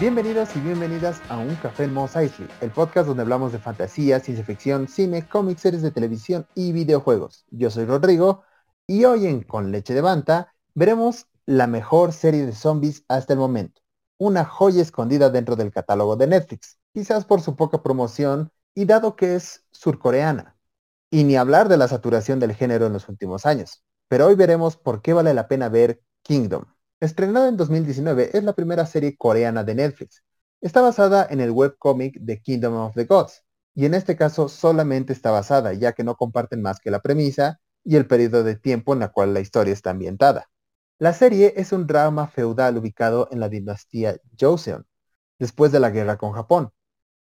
Bienvenidos y bienvenidas a Un Café en Mos Eisley, el podcast donde hablamos de fantasía, ciencia ficción, cine, cómics, series de televisión y videojuegos. Yo soy Rodrigo y hoy en Con Leche de Banta veremos la mejor serie de zombies hasta el momento, una joya escondida dentro del catálogo de Netflix, quizás por su poca promoción y dado que es surcoreana. Y ni hablar de la saturación del género en los últimos años. Pero hoy veremos por qué vale la pena ver Kingdom. Estrenada en 2019, es la primera serie coreana de Netflix. Está basada en el webcomic The Kingdom of the Gods, y en este caso solamente está basada, ya que no comparten más que la premisa y el periodo de tiempo en la cual la historia está ambientada. La serie es un drama feudal ubicado en la dinastía Joseon, después de la guerra con Japón,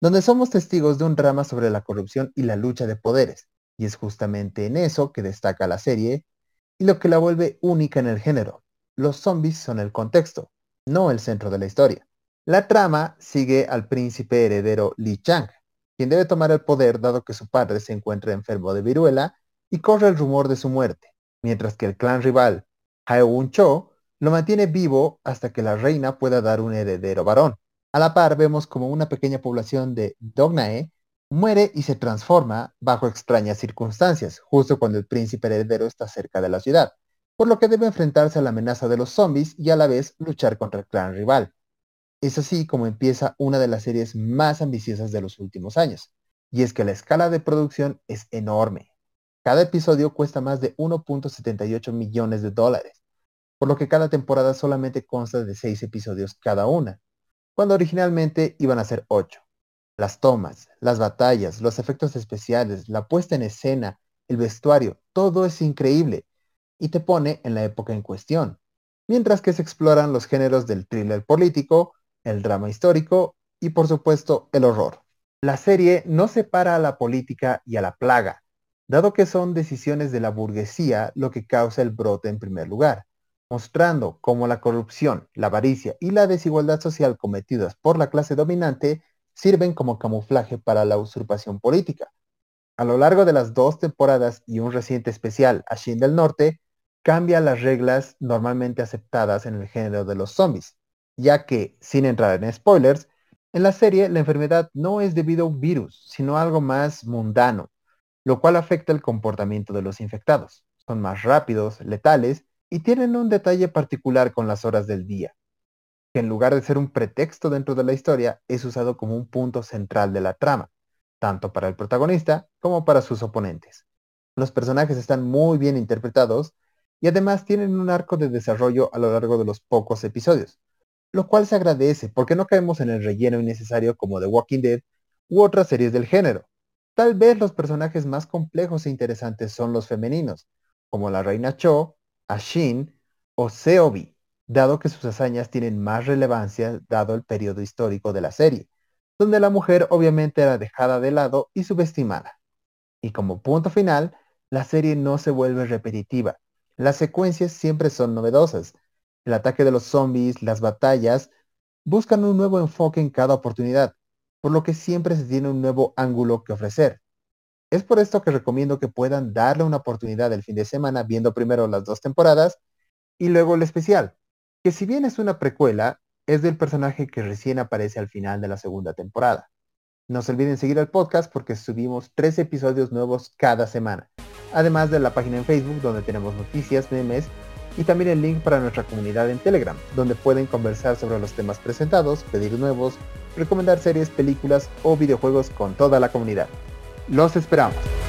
donde somos testigos de un drama sobre la corrupción y la lucha de poderes, y es justamente en eso que destaca la serie y lo que la vuelve única en el género. Los zombies son el contexto, no el centro de la historia. La trama sigue al príncipe heredero Li Chang, quien debe tomar el poder dado que su padre se encuentra enfermo de viruela y corre el rumor de su muerte, mientras que el clan rival Haeun Cho lo mantiene vivo hasta que la reina pueda dar un heredero varón. A la par vemos como una pequeña población de Dognae muere y se transforma bajo extrañas circunstancias, justo cuando el príncipe heredero está cerca de la ciudad, por lo que debe enfrentarse a la amenaza de los zombies y a la vez luchar contra el clan rival. Es así como empieza una de las series más ambiciosas de los últimos años, y es que la escala de producción es enorme. Cada episodio cuesta más de 1.78 millones de dólares, por lo que cada temporada solamente consta de 6 episodios cada una, cuando originalmente iban a ser ocho. Las tomas, las batallas, los efectos especiales, la puesta en escena, el vestuario, todo es increíble y te pone en la época en cuestión, mientras que se exploran los géneros del thriller político, el drama histórico y por supuesto el horror. La serie no separa a la política y a la plaga, dado que son decisiones de la burguesía lo que causa el brote en primer lugar mostrando cómo la corrupción, la avaricia y la desigualdad social cometidas por la clase dominante sirven como camuflaje para la usurpación política. A lo largo de las dos temporadas y un reciente especial, Shin del Norte, cambia las reglas normalmente aceptadas en el género de los zombies, ya que, sin entrar en spoilers, en la serie la enfermedad no es debido a un virus, sino algo más mundano, lo cual afecta el comportamiento de los infectados. Son más rápidos, letales y tienen un detalle particular con las horas del día, que en lugar de ser un pretexto dentro de la historia, es usado como un punto central de la trama, tanto para el protagonista como para sus oponentes. Los personajes están muy bien interpretados y además tienen un arco de desarrollo a lo largo de los pocos episodios, lo cual se agradece porque no caemos en el relleno innecesario como The Walking Dead u otras series del género. Tal vez los personajes más complejos e interesantes son los femeninos, como la reina Cho a Shin o Seobi, dado que sus hazañas tienen más relevancia dado el periodo histórico de la serie, donde la mujer obviamente era dejada de lado y subestimada. Y como punto final, la serie no se vuelve repetitiva. Las secuencias siempre son novedosas. El ataque de los zombies, las batallas, buscan un nuevo enfoque en cada oportunidad, por lo que siempre se tiene un nuevo ángulo que ofrecer. Es por esto que recomiendo que puedan darle una oportunidad el fin de semana viendo primero las dos temporadas y luego el especial, que si bien es una precuela, es del personaje que recién aparece al final de la segunda temporada. No se olviden seguir al podcast porque subimos tres episodios nuevos cada semana, además de la página en Facebook donde tenemos noticias, memes y también el link para nuestra comunidad en Telegram, donde pueden conversar sobre los temas presentados, pedir nuevos, recomendar series, películas o videojuegos con toda la comunidad. Los esperamos.